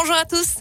bonjour à tous.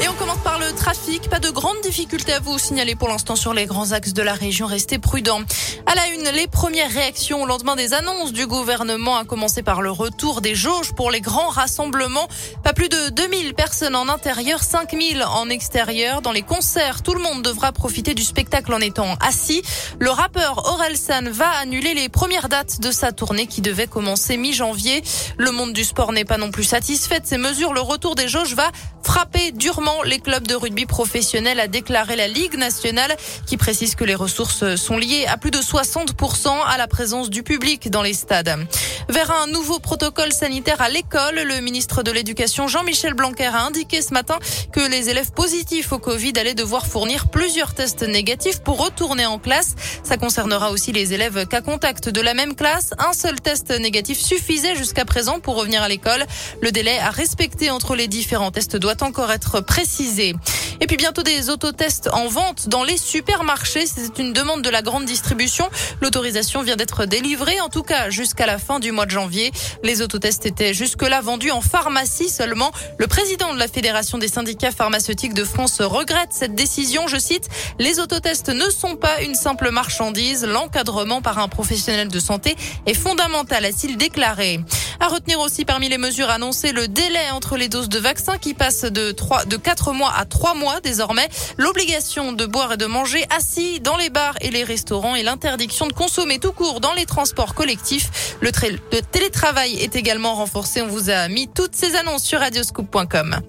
Et on commence le trafic. Pas de grandes difficultés à vous signaler pour l'instant sur les grands axes de la région. Restez prudents. À la une, les premières réactions au lendemain des annonces du gouvernement, a commencé par le retour des jauges pour les grands rassemblements. Pas plus de 2000 personnes en intérieur, 5000 en extérieur. Dans les concerts, tout le monde devra profiter du spectacle en étant assis. Le rappeur Orelsan va annuler les premières dates de sa tournée qui devait commencer mi-janvier. Le monde du sport n'est pas non plus satisfait de ces mesures. Le retour des jauges va frapper durement les clubs de rugby professionnels, a déclaré la Ligue nationale, qui précise que les ressources sont liées à plus de 60% à la présence du public dans les stades. Vers un nouveau protocole sanitaire à l'école, le ministre de l'Éducation Jean-Michel Blanquer a indiqué ce matin que les élèves positifs au Covid allaient devoir fournir plusieurs tests négatifs pour retourner en classe. Ça concernera aussi les élèves cas contact de la même classe. Un seul test négatif suffisait jusqu'à présent pour revenir à l'école. Le délai à respecter entre les différents tests doit encore être précisé. Et puis bientôt des autotests en vente dans les supermarchés. C'est une demande de la grande distribution. L'autorisation vient d'être délivrée, en tout cas jusqu'à la fin du mois de janvier. Les autotests étaient jusque-là vendus en pharmacie seulement. Le président de la Fédération des syndicats pharmaceutiques de France regrette cette décision. Je cite, les autotests ne sont pas une simple marchandise. L'encadrement par un professionnel de santé est fondamental, a-t-il déclaré. À retenir aussi parmi les mesures annoncées le délai entre les doses de vaccins qui passe de 3, de 4 mois à 3 mois désormais, l'obligation de boire et de manger assis dans les bars et les restaurants et l'interdiction de consommer tout court dans les transports collectifs. Le, le télétravail est également renforcé. On vous a mis toutes ces annonces sur radioscoop.com.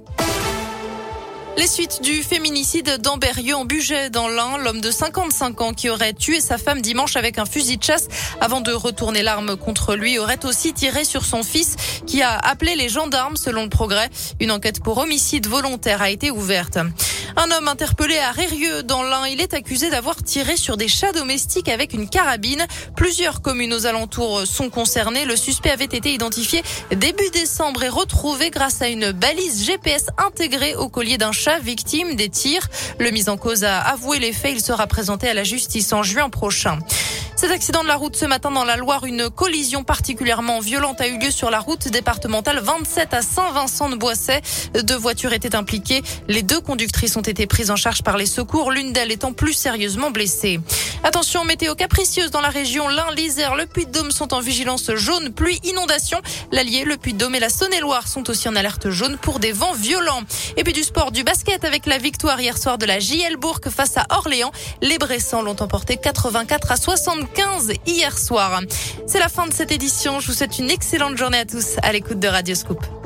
Les suites du féminicide d'Amberieux en Bugey dans l'Ain, l'homme de 55 ans qui aurait tué sa femme dimanche avec un fusil de chasse avant de retourner l'arme contre lui aurait aussi tiré sur son fils qui a appelé les gendarmes selon le progrès. Une enquête pour homicide volontaire a été ouverte. Un homme interpellé à Rérieux dans l'Ain, il est accusé d'avoir tiré sur des chats domestiques avec une carabine. Plusieurs communes aux alentours sont concernées. Le suspect avait été identifié début décembre et retrouvé grâce à une balise GPS intégrée au collier d'un chat victime des tirs. Le mis en cause a avoué les faits. Il sera présenté à la justice en juin prochain. Cet accident de la route ce matin dans la Loire, une collision particulièrement violente a eu lieu sur la route départementale 27 à Saint-Vincent-de-Boisset. Deux voitures étaient impliquées. Les deux conductrices ont été prises en charge par les secours, l'une d'elles étant plus sérieusement blessée. Attention, météo capricieuse dans la région. L'Ain, l'Isère, le Puy-de-Dôme sont en vigilance jaune, pluie, inondation. L'Allier, le Puy-de-Dôme et la Saône-et-Loire sont aussi en alerte jaune pour des vents violents. Et puis du sport, du basket avec la victoire hier soir de la JL Bourg face à Orléans. Les Bressans l'ont emporté 84 à 60 15 hier soir. C'est la fin de cette édition. Je vous souhaite une excellente journée à tous à l'écoute de Radio Scoop.